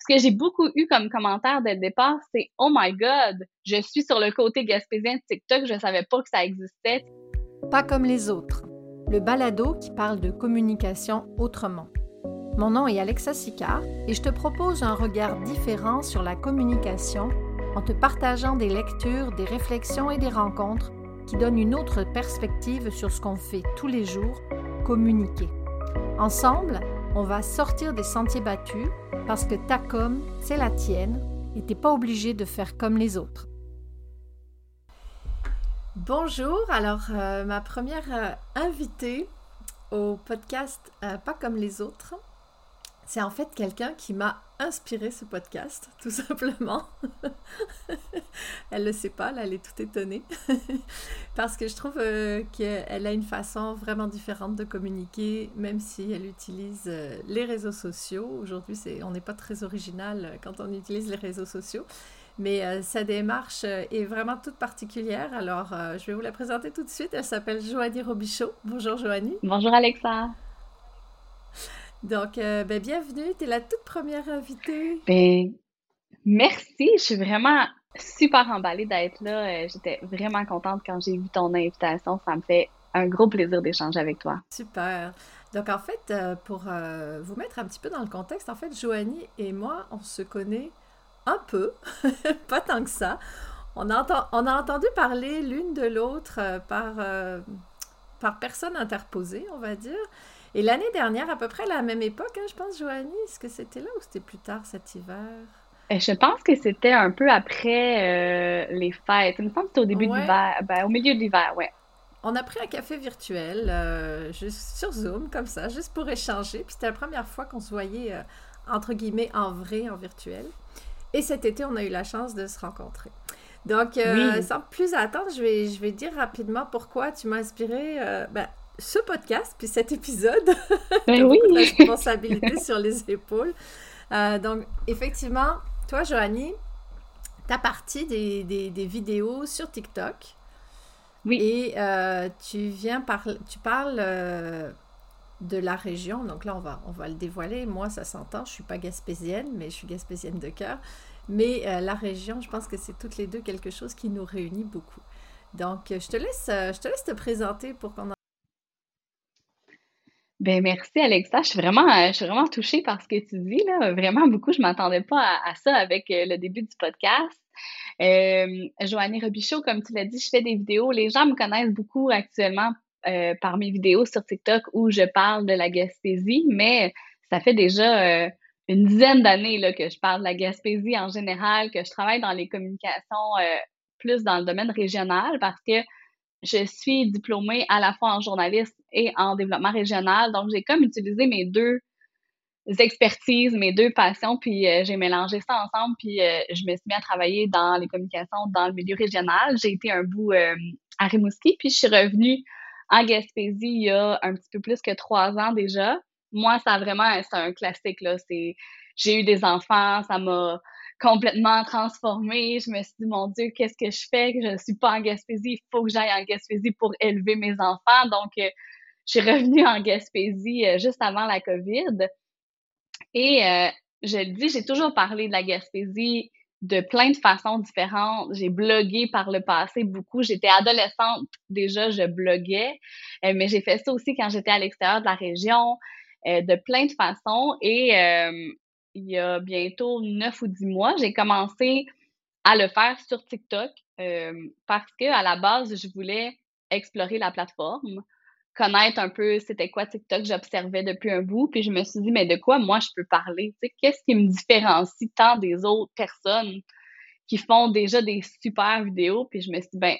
Ce que j'ai beaucoup eu comme commentaire dès le départ, c'est Oh my God, je suis sur le côté gaspésien de TikTok, je savais pas que ça existait. Pas comme les autres. Le balado qui parle de communication autrement. Mon nom est Alexa Sicard et je te propose un regard différent sur la communication en te partageant des lectures, des réflexions et des rencontres qui donnent une autre perspective sur ce qu'on fait tous les jours, communiquer. Ensemble, on va sortir des sentiers battus parce que ta com, c'est la tienne et t'es pas obligé de faire comme les autres. Bonjour, alors euh, ma première euh, invitée au podcast euh, Pas comme les autres, c'est en fait quelqu'un qui m'a inspiré ce podcast, tout simplement. elle le sait pas, elle est toute étonnée. Parce que je trouve euh, qu'elle a une façon vraiment différente de communiquer, même si elle utilise euh, les réseaux sociaux. Aujourd'hui, on n'est pas très original euh, quand on utilise les réseaux sociaux. Mais sa démarche est vraiment toute particulière. Alors, je vais vous la présenter tout de suite. Elle s'appelle Joanie Robichaud. Bonjour Joanie. Bonjour Alexa. Donc, euh, ben, bienvenue, tu es la toute première invitée. Ben, merci, je suis vraiment super emballée d'être là. Euh, j'étais vraiment contente quand j'ai vu ton invitation. Ça me fait un gros plaisir d'échanger avec toi. Super. Donc, en fait, euh, pour vous mettre un petit peu dans le contexte, en fait, Joanie et moi, on se connaît un peu, pas tant que ça. On a, on a entendu parler l'une de l'autre par, par personne interposée, on va dire. Et l'année dernière, à peu près à la même époque, hein, je pense, Joanie, est-ce que c'était là ou c'était plus tard cet hiver? Euh, je pense que c'était un peu après euh, les fêtes. Il me semble que c'était au début de l'hiver, ben, au milieu de l'hiver, ouais. On a pris un café virtuel, euh, juste sur Zoom, comme ça, juste pour échanger. Puis c'était la première fois qu'on se voyait, entre guillemets, en vrai, en virtuel. Et cet été, on a eu la chance de se rencontrer. Donc, sans plus attendre, je vais, je vais dire rapidement pourquoi tu m'as inspiré. Ben, ce podcast, puis cet épisode. Ben oui. de responsabilité sur les épaules. Euh, donc, effectivement, toi, Joanie, tu as parti des, des, vidéos sur TikTok. Oui. Et euh, tu viens par, tu parles euh, de la région. Donc là, on va, on va le dévoiler. Moi, ça s'entend. Je suis pas gaspésienne, mais je suis gaspésienne de cœur. Mais la région, je pense que c'est toutes les deux quelque chose qui nous réunit beaucoup. Donc, je te laisse, je te laisse te présenter pour qu'on en ben merci Alexa, je suis vraiment, euh, je suis vraiment touchée par ce que tu dis là. Vraiment beaucoup, je m'attendais pas à, ça avec euh, le début du podcast. Euh, Joannie Robichaud, comme tu l'as dit, je fais des vidéos. Les gens me connaissent beaucoup actuellement euh, par mes vidéos sur TikTok où je parle de la Gaspésie, mais ça fait déjà une dizaine d'années là que je parle de la Gaspésie en général, que je travaille dans les communications plus dans le domaine régional parce que je suis diplômée à la fois en journalisme et en développement régional. Donc, j'ai comme utilisé mes deux expertises, mes deux passions, puis euh, j'ai mélangé ça ensemble, puis euh, je me suis mis à travailler dans les communications dans le milieu régional. J'ai été un bout euh, à Rimouski, puis je suis revenue en Gaspésie il y a un petit peu plus que trois ans déjà. Moi, ça a vraiment, c'est un classique, là. C'est, j'ai eu des enfants, ça m'a complètement transformée. Je me suis dit, mon Dieu, qu'est-ce que je fais? Je ne suis pas en Gaspésie. Il faut que j'aille en Gaspésie pour élever mes enfants. Donc, euh, je suis revenue en Gaspésie euh, juste avant la COVID. Et euh, je le dis, j'ai toujours parlé de la Gaspésie de plein de façons différentes. J'ai blogué par le passé beaucoup. J'étais adolescente déjà, je bloguais, mais j'ai fait ça aussi quand j'étais à l'extérieur de la région, de plein de façons. Et il y a bientôt neuf ou dix mois, j'ai commencé à le faire sur TikTok euh, parce que à la base, je voulais explorer la plateforme, connaître un peu c'était quoi TikTok, j'observais depuis un bout, puis je me suis dit, mais de quoi moi je peux parler? Qu'est-ce qui me différencie tant des autres personnes qui font déjà des super vidéos? Puis je me suis dit, ben,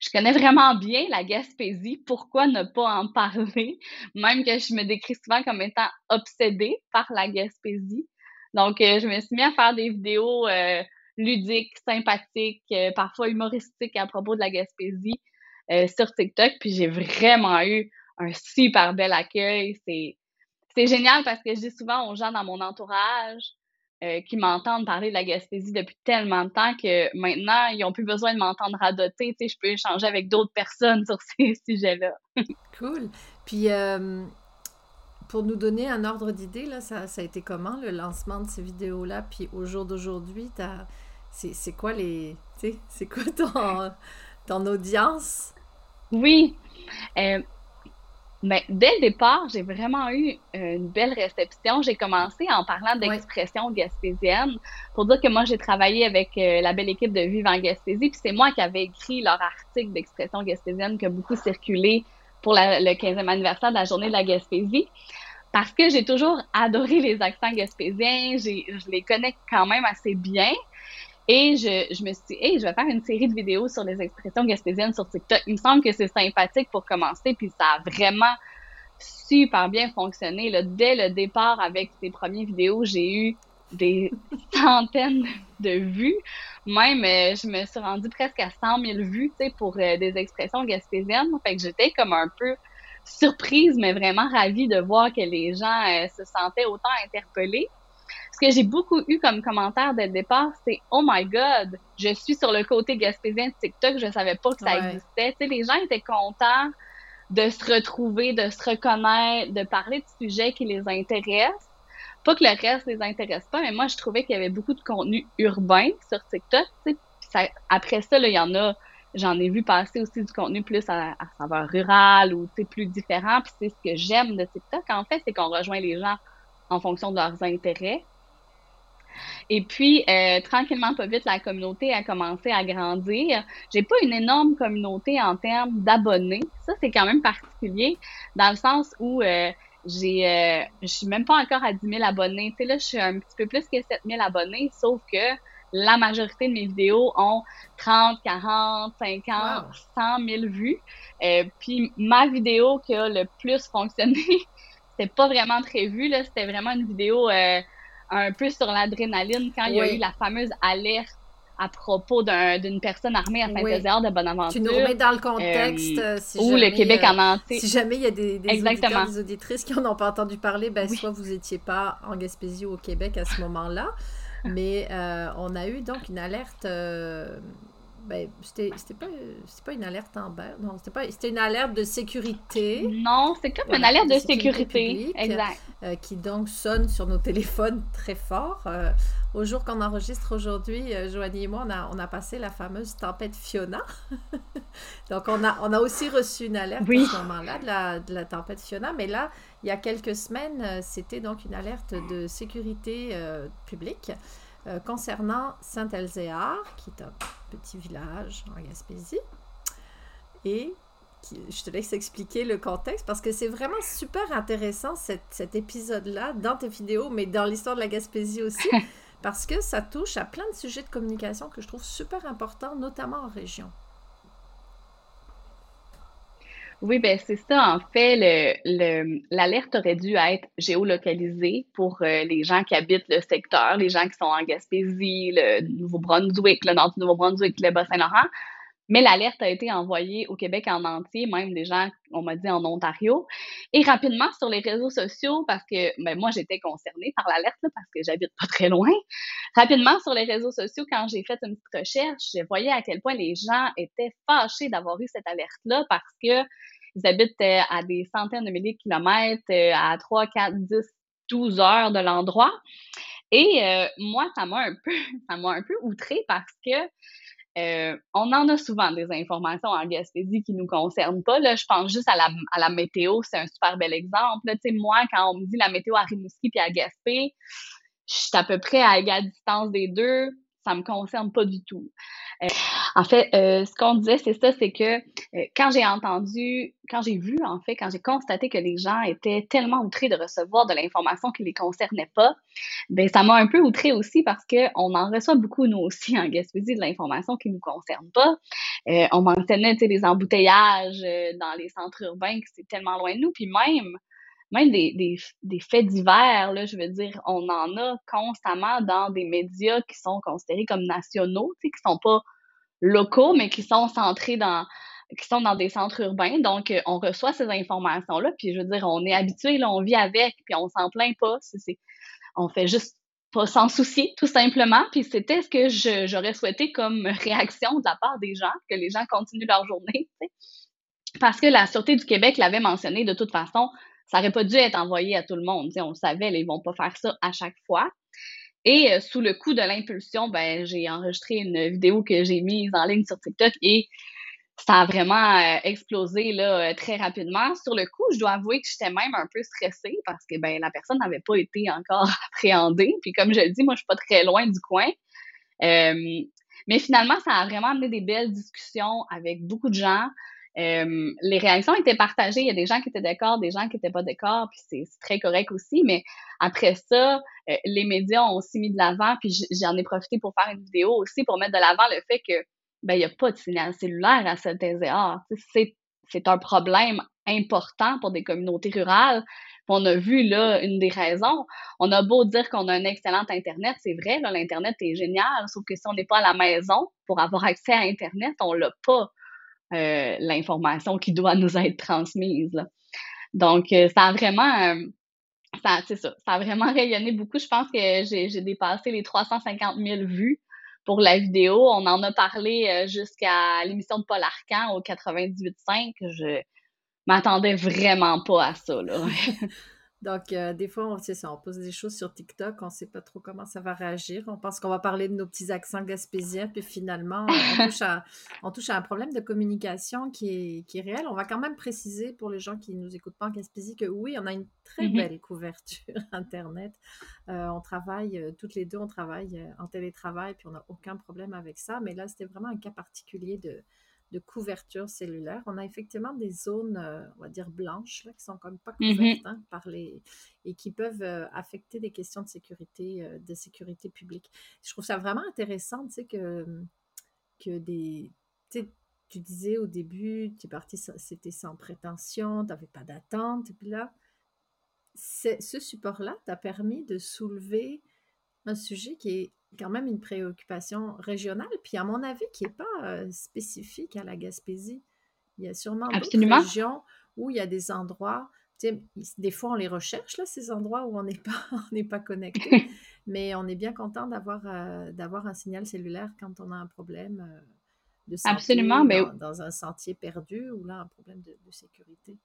je connais vraiment bien la Gaspésie. Pourquoi ne pas en parler? Même que je me décris souvent comme étant obsédée par la Gaspésie. Donc, euh, je me suis mis à faire des vidéos euh, ludiques, sympathiques, euh, parfois humoristiques à propos de la Gaspésie sur TikTok. Puis j'ai vraiment eu un super bel accueil. C'est génial parce que je dis souvent aux gens dans mon entourage, euh, qui m'entendent parler de la Gaspésie depuis tellement de temps que maintenant, ils n'ont plus besoin de m'entendre radoter. Tu sais, je peux échanger avec d'autres personnes sur ces sujets-là. cool. Puis, euh, pour nous donner un ordre d'idée, là, ça, ça, a été comment le lancement de ces vidéos-là? Puis au jour d'aujourd'hui, c'est quoi les. C'est quoi ton, ton audience? Oui. Euh, mais ben, dès le départ, j'ai vraiment eu euh, une belle réception. J'ai commencé en parlant d'expression gaspésienne pour dire que moi, j'ai travaillé avec euh, la belle équipe de Vive en Gaspésie, puis c'est moi qui avais écrit leur article d'expression gaspésienne qui a beaucoup circulé pour le 15e anniversaire de la journée de la Gaspésie. Parce que j'ai toujours adoré les accents gaspésiens, je les connais quand même assez bien. Et je, je me suis dit, hey, je vais faire une série de vidéos sur les expressions gaspésiennes sur TikTok. Il me semble que c'est sympathique pour commencer, puis ça a vraiment super bien fonctionné. Dès le départ, avec ces premières vidéos, j'ai eu des centaines de vues. Même, euh, je me suis rendue presque à 100 000 vues, pour euh, des expressions gaspésiennes. Fait que j'étais comme un peu surprise, mais vraiment ravie de voir que les gens euh, se sentaient autant interpellés. Ce que j'ai beaucoup eu comme commentaire dès le départ, c'est Oh my God, je suis sur le côté gaspésien de TikTok, je savais pas que ça existait. Tu sais, les gens étaient contents de se retrouver, de se reconnaître, de parler de sujets qui les intéressent. Pas que le reste les intéresse pas, mais moi, je trouvais qu'il y avait beaucoup de contenu urbain sur TikTok. Tu sais. après ça, il y en a, j'en ai vu passer aussi du contenu plus à, à saveur rurale ou plus différent. Puis c'est ce que j'aime de TikTok, en fait, c'est qu'on rejoint les gens en fonction de leurs intérêts. Et puis, euh, tranquillement, pas vite, la communauté a commencé à grandir. J'ai pas une énorme communauté en termes d'abonnés. Ça, c'est quand même particulier, dans le sens où euh, j'ai, euh, je suis même pas encore à 10 000 abonnés. Tu sais, là, je suis un petit peu plus que 7 000 abonnés, sauf que la majorité de mes vidéos ont 30, 40, 50, 100 000 vues. puis ma vidéo qui a le plus fonctionné, c'était pas vraiment prévu, là. C'était vraiment une vidéo un peu sur l'adrénaline quand il y a eu la fameuse alerte à propos d'une personne armée à Saint-Ézard de Bonaventure. Tu nous remets dans le contexte. Euh, si ou le Québec en entier. Si jamais il y a des, des auditeurs, des auditrices qui n'en ont pas entendu parler, ben, soit vous n'étiez pas en Gaspésie ou au Québec à ce moment-là, mais euh, on a eu donc une alerte euh, ben, c'était pas, pas une alerte en Amber, non, c'était pas, c'était une alerte de sécurité. Non, c'est comme une alerte de, sécurité, exact. Euh, qui donc sonne sur nos téléphones très fort. Euh, au jour qu'on enregistre aujourd'hui, euh, Joanie et moi, on a, on a passé la fameuse tempête Fiona. donc on a, on a aussi reçu une alerte à ce moment-là de la, de la tempête Fiona, mais là, il y a quelques semaines, c'était donc une alerte de sécurité publique. Euh, concernant Saint-Elzéar, qui est un petit village en Gaspésie. Et je te laisse expliquer le contexte parce que c'est vraiment super intéressant cet épisode-là dans tes vidéos, mais dans l'histoire de la Gaspésie aussi, parce que ça touche à plein de sujets de communication que je trouve super importants, notamment en région. Oui, ben c'est ça. En fait, le, l'alerte aurait dû être géolocalisée pour euh, les gens qui habitent le secteur, les gens qui sont en Gaspésie, le Nouveau-Brunswick, le nord du Nouveau-Brunswick, le Bas-Saint-Laurent. Mais l'alerte a été envoyée au Québec en entier, même des gens, on m'a dit, en Ontario. Et rapidement sur les réseaux sociaux, parce que ben, moi, j'étais concernée par l'alerte, parce que j'habite pas très loin. Rapidement sur les réseaux sociaux, quand j'ai fait une petite recherche, je voyais à quel point les gens étaient fâchés d'avoir eu cette alerte-là parce que ils habitent euh, à des centaines de milliers de kilomètres, euh, à 3, 4, 10, 12 heures de l'endroit. Et euh, moi, ça m'a un peu, ça m'a un peu outré parce que on en a souvent des informations en Gaspésie qui nous concernent pas. Là, je pense juste à la, météo, c'est un super bel exemple. Moi, quand on me dit la météo à Rimouski puis à Gaspé, je suis à peu près à égale distance des deux. Ça me concerne pas du tout. En fait, ce qu'on disait, c'est ça, c'est que quand j'ai entendu, quand j'ai vu, en fait, quand j'ai constaté que les gens étaient tellement outrés de recevoir de l'information qui les concernait pas, ben ça m'a un peu outré aussi parce que on en reçoit beaucoup nous aussi en Gaspésie de l'information qui nous concerne pas. on mentionnait, tu les embouteillages dans les centres urbains, que c'est tellement loin de nous, puis même même des, des, faits divers, là, je veux dire, on en a constamment dans des médias qui sont considérés comme nationaux, qui sont pas locaux, mais qui sont centrés dans qui sont dans des centres urbains. Donc, euh, on reçoit ces informations-là, puis je veux dire, on est habitué, là, on vit avec, puis on s'en plaint pas. C'est, on fait juste pas s'en soucier, tout simplement. Puis c'était ce que j'aurais souhaité comme réaction de la part des gens, que les gens continuent leur journée. Parce que la Sûreté du Québec l'avait mentionné de toute façon, ça aurait pas dû être envoyé à tout le monde. on le savait, ils vont pas faire ça à chaque fois. Et euh, sous le coup de l'impulsion, ben, j'ai enregistré une vidéo que j'ai mise en ligne sur TikTok et ça a vraiment euh, explosé là, euh, très rapidement. Sur le coup, je dois avouer que j'étais même un peu stressée parce que ben, la personne n'avait pas été encore appréhendée. Puis comme je le dis, moi, je suis pas très loin du coin. mais finalement, ça a vraiment amené des belles discussions avec beaucoup de gens. Les réactions étaient partagées. Il y a des gens qui étaient d'accord, des gens qui n'étaient pas d'accord, puis c'est très correct aussi. Mais après ça, euh, les médias ont aussi mis de l'avant, puis j'en ai profité pour faire une vidéo aussi pour mettre de l'avant le fait que ben il n'y a pas de signal cellulaire à cette SDA. C'est un problème important pour des communautés rurales. on a vu là une des raisons. On a beau dire qu'on a un excellent Internet, c'est vrai, l'Internet est génial, sauf que si on n'est pas à la maison pour avoir accès à Internet, on l'a pas. Euh, l'information qui doit nous être transmise. Donc, euh, ça a vraiment, euh, ça, ça a vraiment rayonné beaucoup. Je pense que j'ai dépassé les 350 000 vues pour la vidéo. On en a parlé jusqu'à l'émission de Paul Arcan au 98.5. Je m'attendais vraiment pas à ça. Donc, euh, des fois, on, ça, on pose des choses sur TikTok, on ne sait pas trop comment ça va réagir. On pense qu'on va parler de nos petits accents gaspésiens, puis finalement, on touche à, on touche à un problème de communication qui est, qui est, réel. On va quand même préciser pour les gens qui ne nous écoutent pas en Gaspésie que oui, on a une très mm-hmm. belle couverture Internet. Euh, on travaille, euh, toutes les deux, on travaille en télétravail, puis on n'a aucun problème avec ça. Mais là, c'était vraiment un cas particulier de de couverture cellulaire. On a effectivement des zones, euh, on va dire blanches, là, qui sont comme pas couvertes mm-hmm. hein, par les et qui peuvent euh, affecter des questions de sécurité, euh, de sécurité publique. Je trouve ça vraiment intéressant, tu sais que que des, tu disais au début, tu es parti, c'était sans prétention, tu n'avais pas d'attente, et puis là, ce support-là t'a permis de soulever un sujet qui est quand même une préoccupation régionale, puis à mon avis, qui n'est pas euh, spécifique à la Gaspésie. Il y a sûrement d'autres régions où il y a des endroits, des fois on les recherche, là, ces endroits où on n'est pas, on pas connecté, mais on est bien content d'avoir euh, d'avoir un signal cellulaire quand on a un problème euh, de santé Absolument, mais... dans, un sentier perdu ou là un problème de sécurité.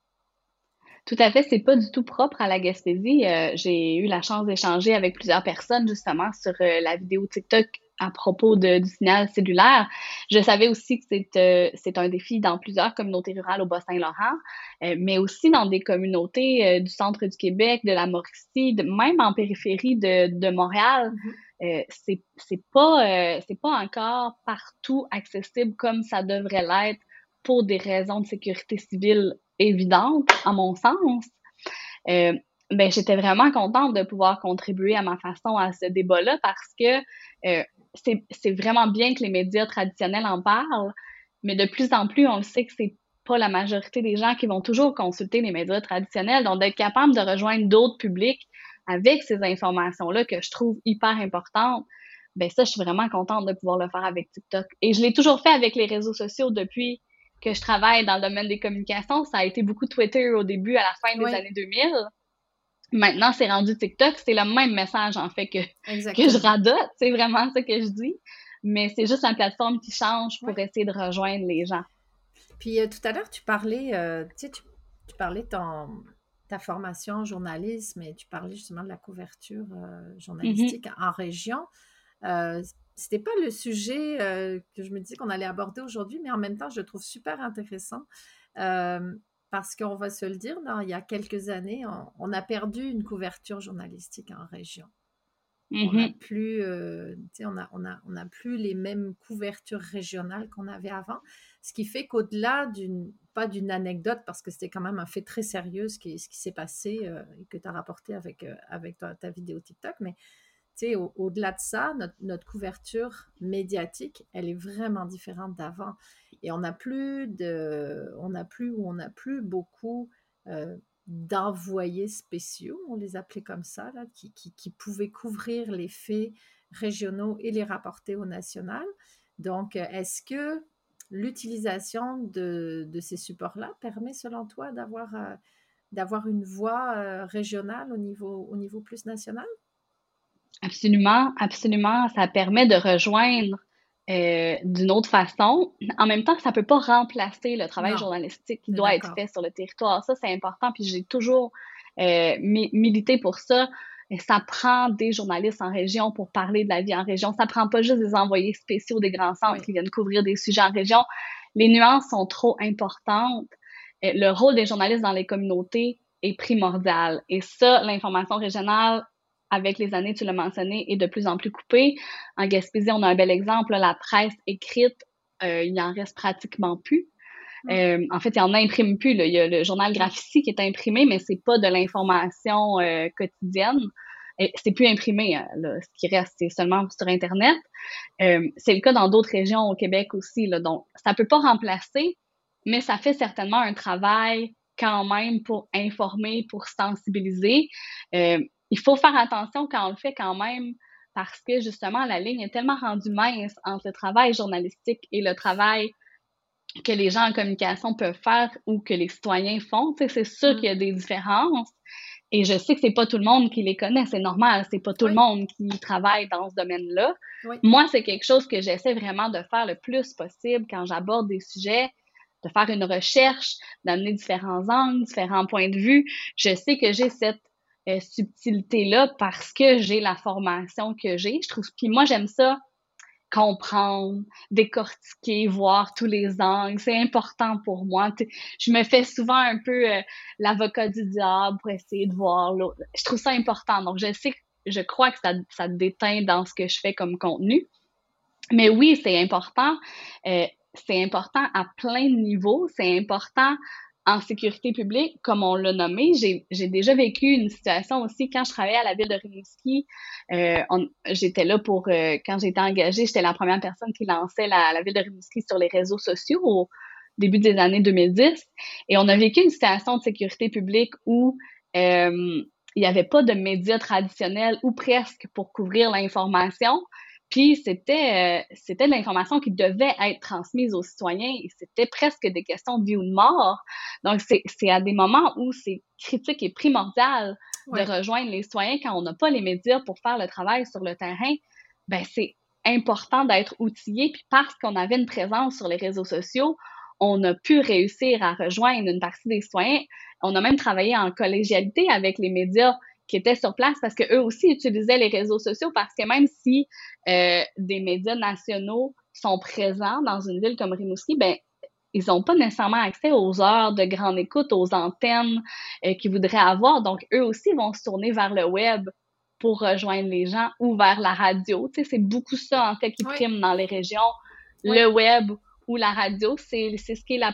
Tout à fait, c'est pas du tout propre à la Gaspésie. Euh, j'ai eu la chance d'échanger avec plusieurs personnes justement sur euh, la vidéo TikTok à propos de, du signal cellulaire. Je savais aussi que c'est euh, c'est un défi dans plusieurs communautés rurales au Bas-Saint-Laurent, mais aussi dans des communautés du centre du Québec, de la Mauricie, de, même en périphérie de, de Montréal. Mm-hmm. c'est c'est pas c'est pas encore partout accessible comme ça devrait l'être pour des raisons de sécurité civile évidente, à mon sens, euh, ben, j'étais vraiment contente de pouvoir contribuer à ma façon à ce débat-là parce que euh, c'est vraiment bien que les médias traditionnels en parlent, mais de plus en plus, on le sait que c'est pas la majorité des gens qui vont toujours consulter les médias traditionnels. Donc, d'être capable de rejoindre d'autres publics avec ces informations-là que je trouve hyper importantes, ben ça, je suis vraiment contente de pouvoir le faire avec TikTok. Et je l'ai toujours fait avec les réseaux sociaux depuis que je travaille dans le domaine des communications, ça a été beaucoup Twitter au début, à la fin des années 2000. Maintenant, c'est rendu TikTok. C'est le même message, en fait, que, que je radote. C'est vraiment ça que je dis. Mais c'est juste une plateforme qui change pour essayer de rejoindre les gens. Puis euh, tout à l'heure, tu parlais, euh, tu, tu, parlais de ta formation en journalisme et tu parlais justement de la couverture euh, journalistique mm-hmm. en région c'était pas le sujet euh, que je me disais qu'on allait aborder aujourd'hui, mais en même temps, je le trouve super intéressant euh, parce qu'on va se le dire, il y a quelques années, on, a perdu une couverture journalistique en région. On n'a mm-hmm. plus, euh, on a, on, a, on a plus les mêmes couvertures régionales qu'on avait avant, ce qui fait qu'au-delà d'une, pas d'une anecdote, parce que c'était quand même un fait très sérieux ce qui, ce qui s'est passé et que tu as rapporté avec, avec ta, ta vidéo TikTok, mais au-delà de ça, notre, couverture médiatique, elle est vraiment différente d'avant. Et on n'a plus de, on n'a plus ou on n'a plus beaucoup euh, d'envoyés spéciaux, on les appelait comme ça, là, qui, qui, pouvaient couvrir les faits régionaux et les rapporter au national. Donc, est-ce que l'utilisation de, de, ces supports-là permet, selon toi, d'avoir euh, d'avoir une voix euh, régionale au niveau, au niveau plus national? Absolument, absolument. Ça permet de rejoindre euh, d'une autre façon. En même temps, ça peut pas remplacer le travail journalistique qui doit être fait sur le territoire. Ça, c'est important. Puis j'ai toujours militer pour ça. Et ça prend des journalistes en région pour parler de la vie en région. Ça prend pas juste des envoyés spéciaux des grands centres qui viennent couvrir des sujets en région. Les nuances sont trop importantes. Le rôle des journalistes dans les communautés est primordial. Et ça, l'information régionale, avec les années, tu l'as mentionné, est de plus en plus coupée. En Gaspésie, on a un bel exemple. la presse écrite, euh, il en reste pratiquement plus. Mm. Euh, en fait, il y en imprime plus. Il y a le journal Graphici qui est imprimé, mais c'est pas de l'information euh, quotidienne. C'est plus imprimé. Ce qui reste, c'est seulement sur Internet. c'est le cas dans d'autres régions au Québec aussi. Là, donc, ça peut pas remplacer, mais ça fait certainement un travail quand même pour informer, pour sensibiliser. Euh, il faut faire attention quand on le fait quand même parce que justement, la ligne est tellement rendue mince entre le travail journalistique et le travail que les gens en communication peuvent faire ou que les citoyens font. c'est sûr mm. qu'il y a des différences. Et je sais que c'est pas tout le monde qui les connaît, c'est normal, c'est pas tout le monde qui travaille dans ce domaine-là. Moi, c'est quelque chose que j'essaie vraiment de faire le plus possible quand j'aborde des sujets de faire une recherche, d'amener différents angles, différents points de vue. Je sais que j'ai cette euh, subtilité-là parce que j'ai la formation que j'ai. Je trouve, puis moi, j'aime ça comprendre, décortiquer, voir tous les angles. C'est important pour moi. je me fais souvent un peu euh, l'avocat du diable pour essayer de voir l'autre. Je trouve ça important. Donc, je sais, je crois que ça, ça déteint dans ce que je fais comme contenu. Mais oui, c'est important. Euh, c'est important à plein de niveaux. C'est important en sécurité publique, comme on l'a nommé. J'ai déjà vécu une situation aussi quand je travaillais à la ville de Rimouski. Euh, j'étais là pour, euh, quand j'étais engagée, j'étais la première personne qui lançait la, ville de Rimouski sur les réseaux sociaux au début des années 2010. Et on a vécu une situation de sécurité publique où euh, il n'y avait pas de médias traditionnels ou presque pour couvrir l'information. Puis c'était euh, c'était de l'information qui devait être transmise aux citoyens et c'était presque des questions de vie ou de mort. Donc c'est à des moments où c'est critique et primordial de rejoindre les citoyens quand on n'a pas les médias pour faire le travail sur le terrain. Ben c'est important d'être outillé puis parce qu'on avait une présence sur les réseaux sociaux, on a pu réussir à rejoindre une partie des citoyens. On a même travaillé en collégialité avec les médias qui étaient sur place parce qu'eux aussi utilisaient les réseaux sociaux parce que même si euh, des médias nationaux sont présents dans une ville comme Rimouski, ben ils n'ont pas nécessairement accès aux heures de grande écoute, aux antennes euh, qu'ils voudraient avoir. Donc, eux aussi vont se tourner vers le web pour rejoindre les gens ou vers la radio. Tu sais, c'est beaucoup ça, en fait, qui prime dans les régions. Le web ou la radio, c'est ce qui est la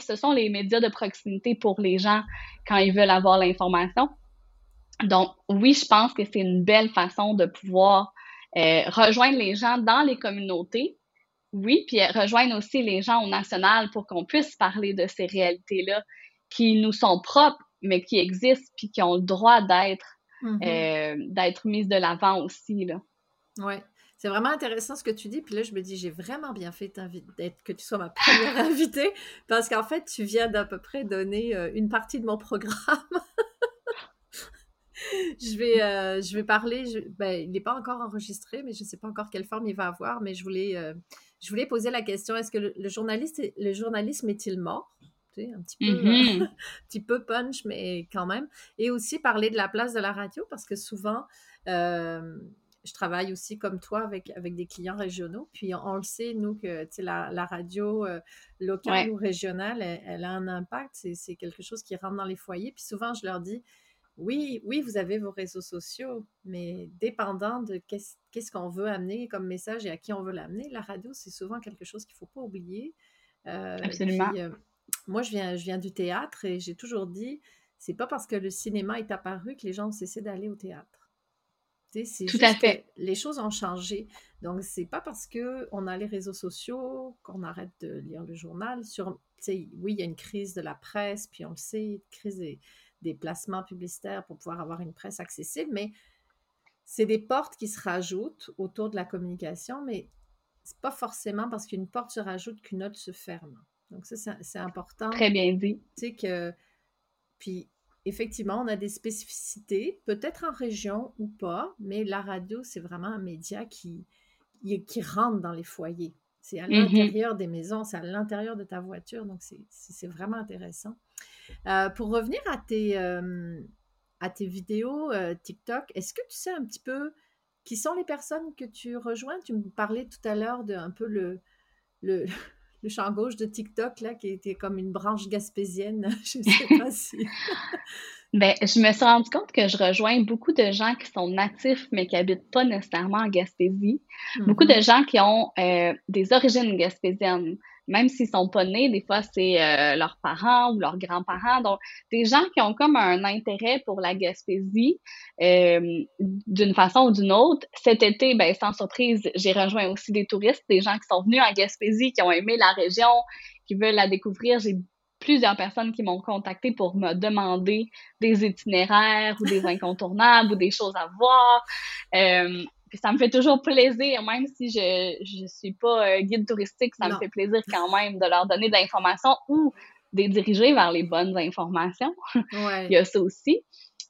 ce sont les médias de proximité pour les gens quand ils veulent avoir l'information. Donc, oui, je pense que c'est une belle façon de pouvoir euh, rejoindre les gens dans les communautés. Oui, puis rejoindre aussi les gens au national pour qu'on puisse parler de ces réalités-là qui nous sont propres, mais qui existent puis qui ont le droit d'être mm-hmm. euh, mises de l'avant aussi. Oui. C'est vraiment intéressant ce que tu dis. Puis là, je me dis, j'ai vraiment bien fait d'être que tu sois ma première invitée parce qu'en fait, tu viens d'à peu près donner euh, une partie de mon programme. je, vais, euh, je vais parler. ben, il n'est pas encore enregistré, mais je ne sais pas encore quelle forme il va avoir. Mais je voulais, euh, je voulais poser la question est-ce que le, journaliste, le journalisme est-il mort? Un petit, peu, mm-hmm. petit peu punch, mais quand même. Et aussi parler de la place de la radio, parce que souvent, euh, je travaille aussi comme toi avec, avec des clients régionaux. Puis on, le sait, nous, que la, la radio locale ou régionale, elle, elle, a un impact. C'est quelque chose qui rentre dans les foyers. Puis souvent, je leur dis, oui, oui, vous avez vos réseaux sociaux, mais dépendant de qu'est-ce qu'on veut amener comme message et à qui on veut l'amener, la radio, c'est souvent quelque chose qu'il ne faut pas oublier. Euh, Absolument. Euh, moi, je viens, je viens du théâtre et j'ai toujours dit, c'est pas parce que le cinéma est apparu que les gens ont cessé d'aller au théâtre. Tout à fait. les choses ont changé. Donc, c'est pas parce qu'on a les réseaux sociaux qu'on arrête de lire le journal. Sur, oui, il y a une crise de la presse, puis on le sait, crise des, des placements publicitaires pour pouvoir avoir une presse accessible, mais c'est des portes qui se rajoutent autour de la communication, mais c'est pas forcément parce qu'une porte se rajoute qu'une autre se ferme. Donc ça, c'est important. Très bien dit. Tu sais que, puis effectivement, on a des spécificités, peut-être en région ou pas, mais la radio, c'est vraiment un média qui, qui rentre dans les foyers. C'est à mm-hmm. l'intérieur des maisons, c'est à l'intérieur de ta voiture, donc c'est vraiment intéressant. Euh, pour revenir à tes, euh, à tes vidéos TikTok, est-ce que tu sais un petit peu qui sont les personnes que tu rejoins? Tu me parlais tout à l'heure de un peu le, le, le champ gauche de TikTok, là, qui était comme une branche gaspésienne. Je ne sais pas si. ben, je me suis rendu compte que je rejoins beaucoup de gens qui sont natifs, mais qui habitent pas nécessairement en Gaspésie. Beaucoup mm-hmm. de gens qui ont euh, des origines gaspésiennes même s'ils sont pas nés, des fois c'est euh, leurs parents ou leurs grands-parents. Donc, des gens qui ont comme un intérêt pour la Gaspésie euh, d'une façon ou d'une autre. Cet été, ben sans surprise, j'ai rejoint aussi des touristes, des gens qui sont venus en Gaspésie, qui ont aimé la région, qui veulent la découvrir. J'ai plusieurs personnes qui m'ont contacté pour me demander des itinéraires ou des incontournables ou des choses à voir. Euh, puis ça me fait toujours plaisir, même si je je suis pas euh, guide touristique, ça me fait plaisir quand même de leur donner de l'information ou de les diriger vers les bonnes informations. Il y a ça aussi.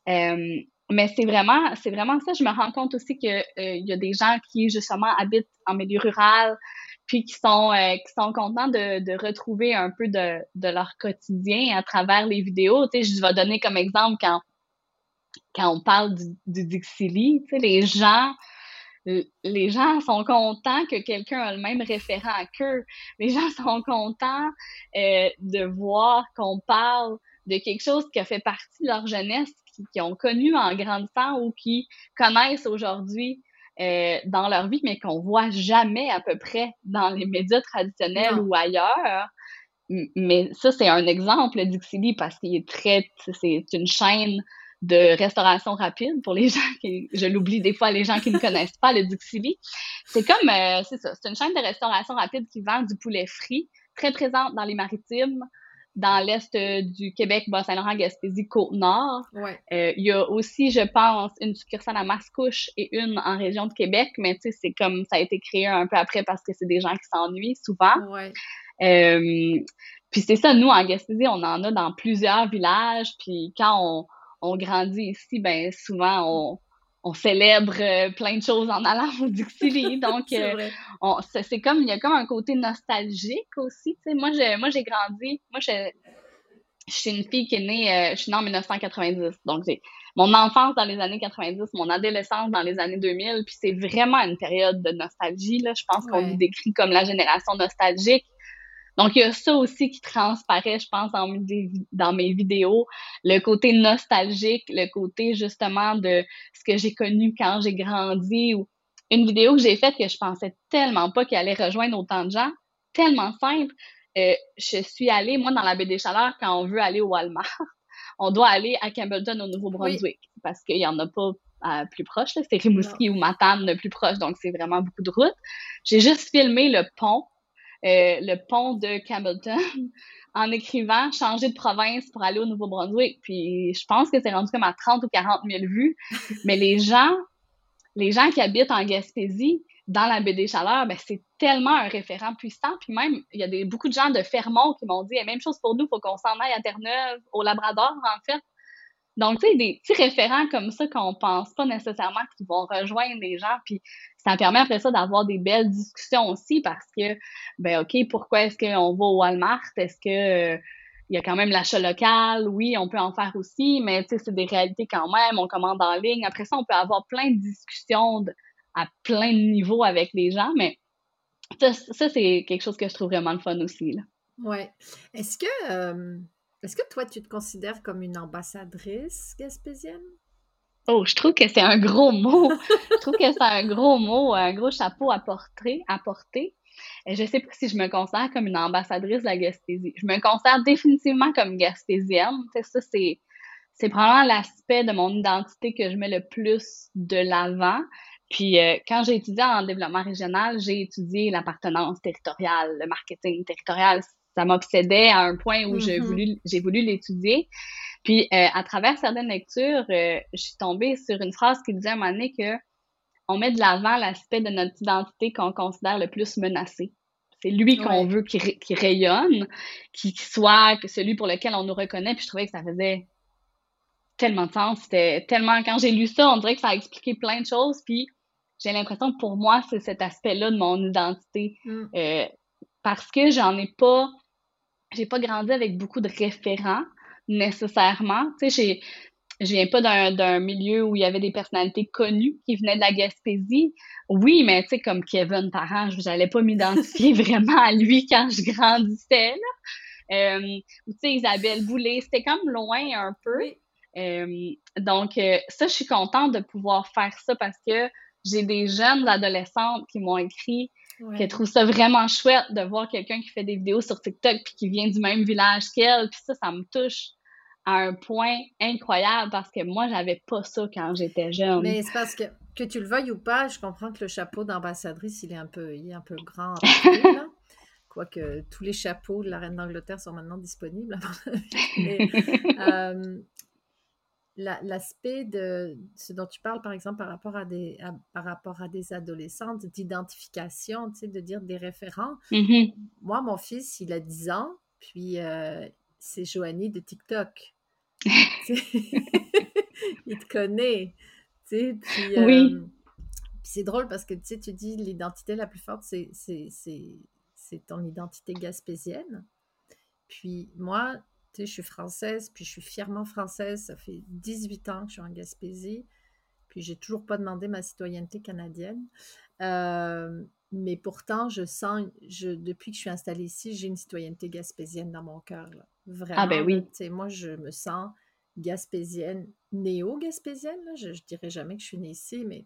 Euh, mais c'est vraiment, c'est vraiment ça. Je me rends compte aussi que euh, y a des gens qui justement habitent en milieu rural, puis qui sont qui sont contents de, de retrouver un peu de, de leur quotidien à travers les vidéos. Tu sais, je vais donner comme exemple quand quand on parle du, du Dixili, tu sais, les gens les gens sont contents que quelqu'un a le même référent qu'eux. Les gens sont contents euh, de voir qu'on parle de quelque chose qui a fait partie de leur jeunesse, qui, ont connu en grandissant ou qui connaissent aujourd'hui euh, dans leur vie, mais qu'on voit jamais à peu près dans les médias traditionnels ou ailleurs. Mais ça, c'est un exemple d'Ixili parce qu'il est très, c'est une chaîne de restauration rapide pour les gens qui, je l'oublie des fois, les gens qui ne connaissent pas le Dixili. C'est comme, euh, c'est ça, c'est une chaîne de restauration rapide qui vend du poulet frit, très présente dans les maritimes, dans l'est euh, du Québec, Bas-Saint-Laurent, Gaspésie, Côte-Nord. Ouais. Euh, il y a aussi, je pense, une succursale à Mascouche et une en région de Québec, mais tu sais, c'est comme ça a été créé un peu après parce que c'est des gens qui s'ennuient souvent. Ouais. Euh, puis c'est ça, nous, en Gaspésie, on en a dans plusieurs villages, puis quand on on grandit ici, ben souvent on, on célèbre euh, plein de choses en allant au Dixili. Donc, euh, c'est comme, il y a comme un côté nostalgique aussi. Tu sais, moi, j'ai, moi, j'ai grandi, moi, je, je suis une fille qui est née, euh, je suis née en 1990. Donc, j'ai mon enfance dans les années 90, mon adolescence dans les années 2000, puis c'est vraiment une période de nostalgie. Là. Je pense qu'on nous décrit comme la génération nostalgique. Donc, il y a ça aussi qui transparaît, je pense, dans, dans mes vidéos, le côté nostalgique, le côté justement de ce que j'ai connu quand j'ai grandi ou une vidéo que j'ai faite que je pensais tellement pas qu'elle allait rejoindre autant de gens, tellement simple. Euh, je suis allée, moi, dans la baie des Chaleurs, quand on veut aller au Walmart, on doit aller à Campbellton, au Nouveau-Brunswick, parce qu'il y en a pas à plus proche, c'est Rimouski ou Matane le plus proche, donc c'est vraiment beaucoup de route. J'ai juste filmé le pont euh, le pont de Campbellton en écrivant changer de province pour aller au Nouveau-Brunswick. Puis je pense que c'est rendu comme à 30 ou 40 000 vues. Mais les gens, les gens qui habitent en Gaspésie, dans la baie des Chaleurs, ben, c'est tellement un référent puissant. Puis même, il y a des, beaucoup de gens de Fermont qui m'ont dit, la même chose pour nous, il faut qu'on s'en aille à Terre-Neuve, au Labrador, en fait. Donc, tu sais, des petits référents comme ça qu'on pense pas nécessairement qu'ils vont rejoindre les gens. Puis ça permet après ça d'avoir des belles discussions aussi parce que, ben OK, pourquoi est-ce qu'on va au Walmart? Est-ce que euh, y a quand même l'achat local? Oui, on peut en faire aussi, mais tu sais, c'est des réalités quand même. On commande en ligne. Après ça, on peut avoir plein de discussions à plein de niveaux avec les gens, mais ça, c'est quelque chose que je trouve vraiment le fun aussi. Ouais. Est-ce que, est-ce que toi, tu te considères comme une ambassadrice gaspésienne? Oh, je trouve que c'est un gros mot. je trouve que c'est un gros mot, un gros chapeau à porter. À porter. Je sais pas si je me considère comme une ambassadrice de la Gaspésie. Je me considère définitivement comme gaspésienne. ça, c'est, c'est probablement l'aspect de mon identité que je mets le plus de l'avant. Puis euh, quand j'ai étudié en développement régional, j'ai étudié l'appartenance territoriale, le marketing territorial. Ça m'obsédait à un point où j'ai mm-hmm. voulu, j'ai voulu l'étudier. Puis, euh, à travers certaines lectures, euh, je suis tombée sur une phrase qui disait à un moment donné que on met de l'avant l'aspect de notre identité qu'on considère le plus menacé. C'est lui qu'on veut qui, qui rayonne, qui, soit celui pour lequel on nous reconnaît. Puis je trouvais que ça faisait tellement de sens. C'était tellement, quand j'ai lu ça, on dirait que ça a expliqué plein de choses. Puis j'ai l'impression que pour moi, c'est cet aspect-là de mon identité. Mm. Euh, parce que j'en ai pas, j'ai pas grandi avec beaucoup de référents nécessairement. Tu sais, je viens pas d'un milieu où il y avait des personnalités connues qui venaient de la Gaspésie. Oui, mais tu sais, comme Kevin Parent, je n'allais pas m'identifier vraiment à lui quand je grandissais. Là. Euh, tu sais, Isabelle Boulay, c'était comme loin un peu. Euh, donc, euh, ça, je suis contente de pouvoir faire ça parce que j'ai des jeunes adolescentes qui m'ont écrit qui trouvent ça vraiment chouette de voir quelqu'un qui fait des vidéos sur TikTok puis qui vient du même village qu'elle. Puis ça, ça me touche à un point incroyable parce que moi, j'avais pas ça quand j'étais jeune. Mais c'est parce que, que tu le veuilles ou pas, je comprends que le chapeau d'ambassadrice, il est un peu, il est un peu grand. Quoique tous les chapeaux de la reine d'Angleterre sont maintenant disponibles. euh, l'aspect de ce dont tu parles, par exemple, par rapport à des, par rapport à des adolescentes, d'identification, tu sais, de dire des référents. Mm-hmm. Moi, mon fils, il a 10 ans, puis euh, c'est Joanie de TikTok. il te connaît. Tu sais, puis, oui. Euh, c'est drôle parce que tu sais, tu dis l'identité la plus forte, c'est ton identité gaspésienne. Puis moi, je suis française, puis je suis fièrement française. Ça fait 18 ans que je suis en Gaspésie, puis j'ai toujours pas demandé ma citoyenneté canadienne. Euh, mais pourtant, je sens, je, depuis que je suis installée ici, j'ai une citoyenneté gaspésienne dans mon cœur. Vraiment. Ah ben oui. moi, je me sens gaspésienne, néo-gaspésienne. Je, je dirais jamais que je suis née ici, mais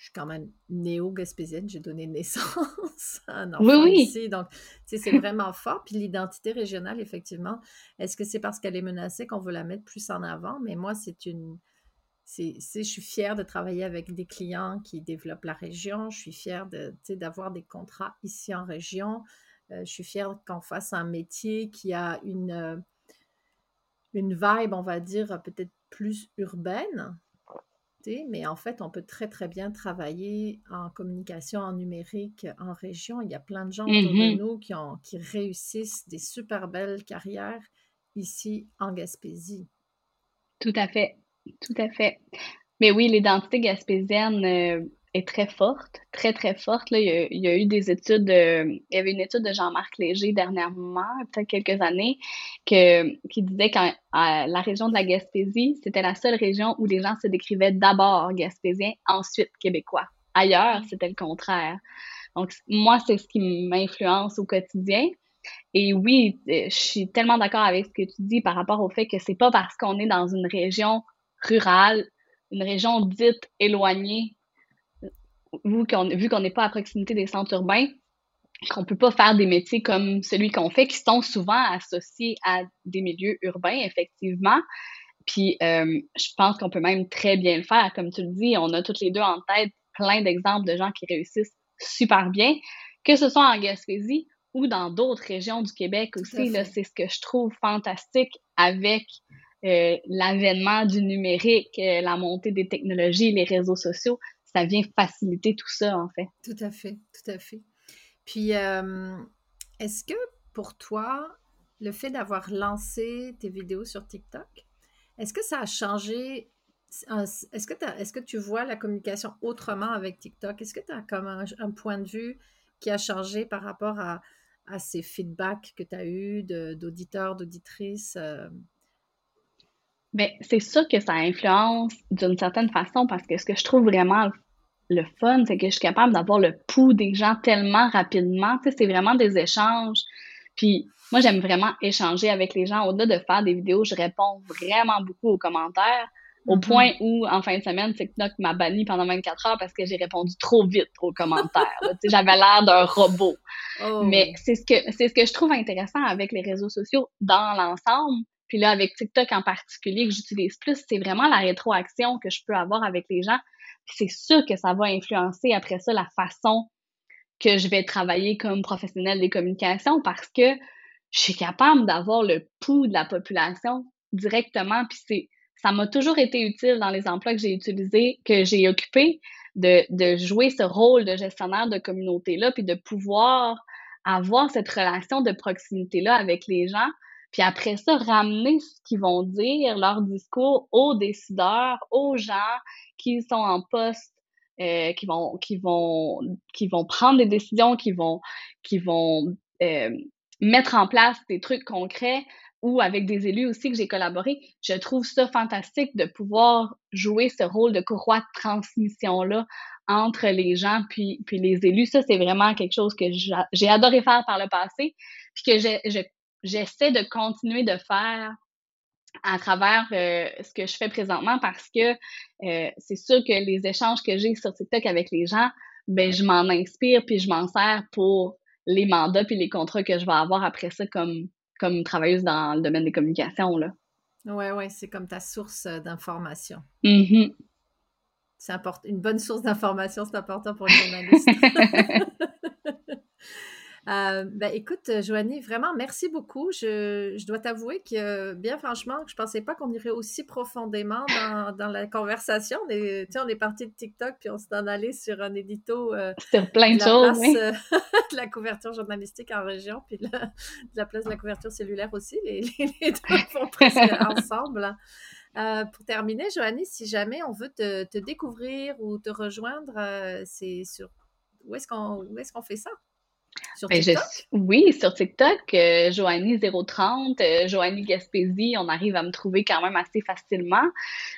je suis quand même néo-gaspésienne, j'ai donné naissance à un enfant ici. Donc, c'est vraiment fort. Puis l'identité régionale, effectivement, est-ce que c'est parce qu'elle est menacée qu'on veut la mettre plus en avant? Mais moi, c'est une. C'est, je suis fière de travailler avec des clients qui développent la région. Je suis fière de, d'avoir des contrats ici en région. Euh, je suis fière qu'on fasse un métier qui a une, euh, une vibe, on va dire, peut-être plus urbaine mais en fait, on peut très, très bien travailler en communication, en numérique, en région. Il y a plein de gens autour de mmh nous qui, ont, qui réussissent des super belles carrières ici en Gaspésie. Tout à fait, tout à fait. Mais oui, l'identité gaspésienne, euh, est très forte, très, très forte. Là. Il, y a, eu des études, euh, il y avait une étude de Jean-Marc Léger dernièrement, peut-être quelques années, que, qui disait que la région de la Gaspésie, c'était la seule région où les gens se décrivaient d'abord gaspésiens, ensuite québécois. Ailleurs, c'était le contraire. Donc, moi, c'est ce qui m'influence au quotidien. Et oui, euh, je suis tellement d'accord avec ce que tu dis par rapport au fait que c'est pas parce qu'on est dans une région rurale, une région dite éloignée vu qu'on n'est pas à proximité des centres urbains, qu'on peut pas faire des métiers comme celui qu'on fait, qui sont souvent associés à des milieux urbains, effectivement. Puis, euh, je pense qu'on peut même très bien le faire. Comme tu le dis, on a toutes les deux en tête plein d'exemples de gens qui réussissent super bien, que ce soit en Gaspésie ou dans d'autres régions du Québec aussi. C'est ce que je trouve fantastique avec euh, l'avènement du numérique, euh, la montée des technologies, les réseaux sociaux ça vient faciliter tout ça, en fait. Tout à fait, tout à fait. Puis, euh, est-ce que pour toi, le fait d'avoir lancé tes vidéos sur TikTok, est-ce que ça a changé est-ce que, est que tu vois la communication autrement avec TikTok? Est-ce que tu as comme un, point de vue qui a changé par rapport à, ces feedbacks que tu as eus d'auditeurs, d'auditrices? Euh? Ben, c'est sûr que ça influence d'une certaine façon parce que ce que je trouve vraiment le fun, c'est que je suis capable d'avoir le pouls des gens tellement rapidement. Tu sais, c'est vraiment des échanges. Puis moi, j'aime vraiment échanger avec les gens. Au-delà de faire des vidéos, je réponds vraiment beaucoup aux commentaires. Au mm-hmm. point où, en fin de semaine, TikTok m'a banni pendant 24 heures parce que j'ai répondu trop vite aux commentaires. j'avais l'air d'un robot. Oh. Mais c'est ce que c'est ce que je trouve intéressant avec les réseaux sociaux dans l'ensemble, puis là, avec TikTok en particulier, que j'utilise plus, c'est vraiment la rétroaction que je peux avoir avec les gens. C'est sûr que ça va influencer après ça la façon que je vais travailler comme professionnel des communications parce que je suis capable d'avoir le pouls de la population directement. Puis c'est, ça m'a toujours été utile dans les emplois que j'ai utilisés, que j'ai occupés, de, de jouer ce rôle de gestionnaire de communauté-là, puis de pouvoir avoir cette relation de proximité-là avec les gens puis après ça, ramener ce qu'ils vont dire, leur discours aux décideurs, aux gens qui sont en poste, euh, qui vont, qui vont, qui vont prendre des décisions, qui vont, qui vont euh, mettre en place des trucs concrets ou avec des élus aussi que j'ai collaboré, je trouve ça fantastique de pouvoir jouer ce rôle de courroie de transmission-là entre les gens puis, puis les élus. Ça, c'est vraiment quelque chose que j'ai adoré faire par le passé, puis que j'essaie de continuer de faire à travers euh, ce que je fais présentement parce que euh, c'est sûr que les échanges que j'ai sur TikTok avec les gens, ben je m'en inspire puis je m'en sers pour les mandats puis les contrats que je vais avoir après ça comme comme travailleuse dans le domaine des communications là. Ouais ouais, c'est comme ta source euh, d'information. Mm-hmm. C'est important, une bonne source d'information, c'est important pour les journaliste. Euh, ben, écoute, euh, Joanie, vraiment, merci beaucoup. Je, je dois t'avouer que, bien franchement, je pensais pas qu'on irait aussi profondément dans, dans la conversation. On est, on est parti de TikTok, puis on s'est en allé sur un édito euh, sur plein de, choses, oui. de la couverture journalistique en région, puis de la, place de la couverture cellulaire aussi. Les, les, deux vont presque ensemble. pour terminer, Joanie, si jamais on veut te, te découvrir ou te rejoindre, c'est sur où est-ce qu'on est qu'on fait ça? Sur ben, oui, sur TikTok, euh, Joanie030, euh, Joanie Gaspésie, on arrive à me trouver quand même assez facilement.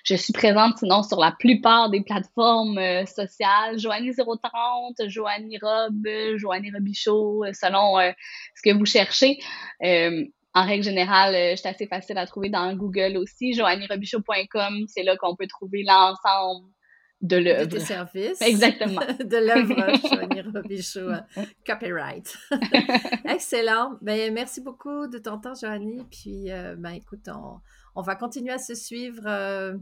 Je suis présente sinon sur la plupart des plateformes euh, sociales. Joanie030, Joanie Rob, Joanie Robichaud, selon ce que vous cherchez. en règle générale, je suis assez facile à trouver dans Google aussi. JoannieRobichaud.com, c'est là qu'on peut trouver l'ensemble de l'œuvre. De services. Exactement. de l'œuvre Joanie Robichaud. Copyright. Excellent. Ben, merci beaucoup de ton temps, Joanie. Puis, euh, ben, écoute, on, on, va continuer à se suivre euh,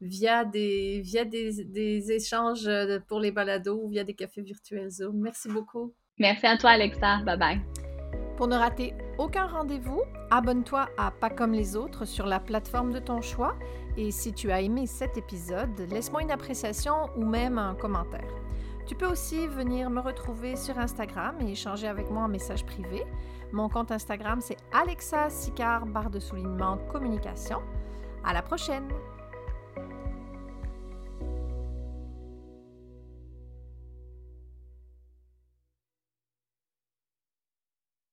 via, des, via des, des, échanges euh, pour les balados ou via des cafés virtuels Zoom. Merci beaucoup. Merci à toi, Alexa. Bye bye. Pour ne rater aucun rendez-vous, abonne-toi à Pas comme les autres sur la plateforme de ton choix et si tu as aimé cet épisode, laisse-moi une appréciation ou même un commentaire. Tu peux aussi venir me retrouver sur Instagram et échanger avec moi en message privé. Mon compte Instagram, c'est Alexa Sicard, barre de soulignement communication. À la prochaine!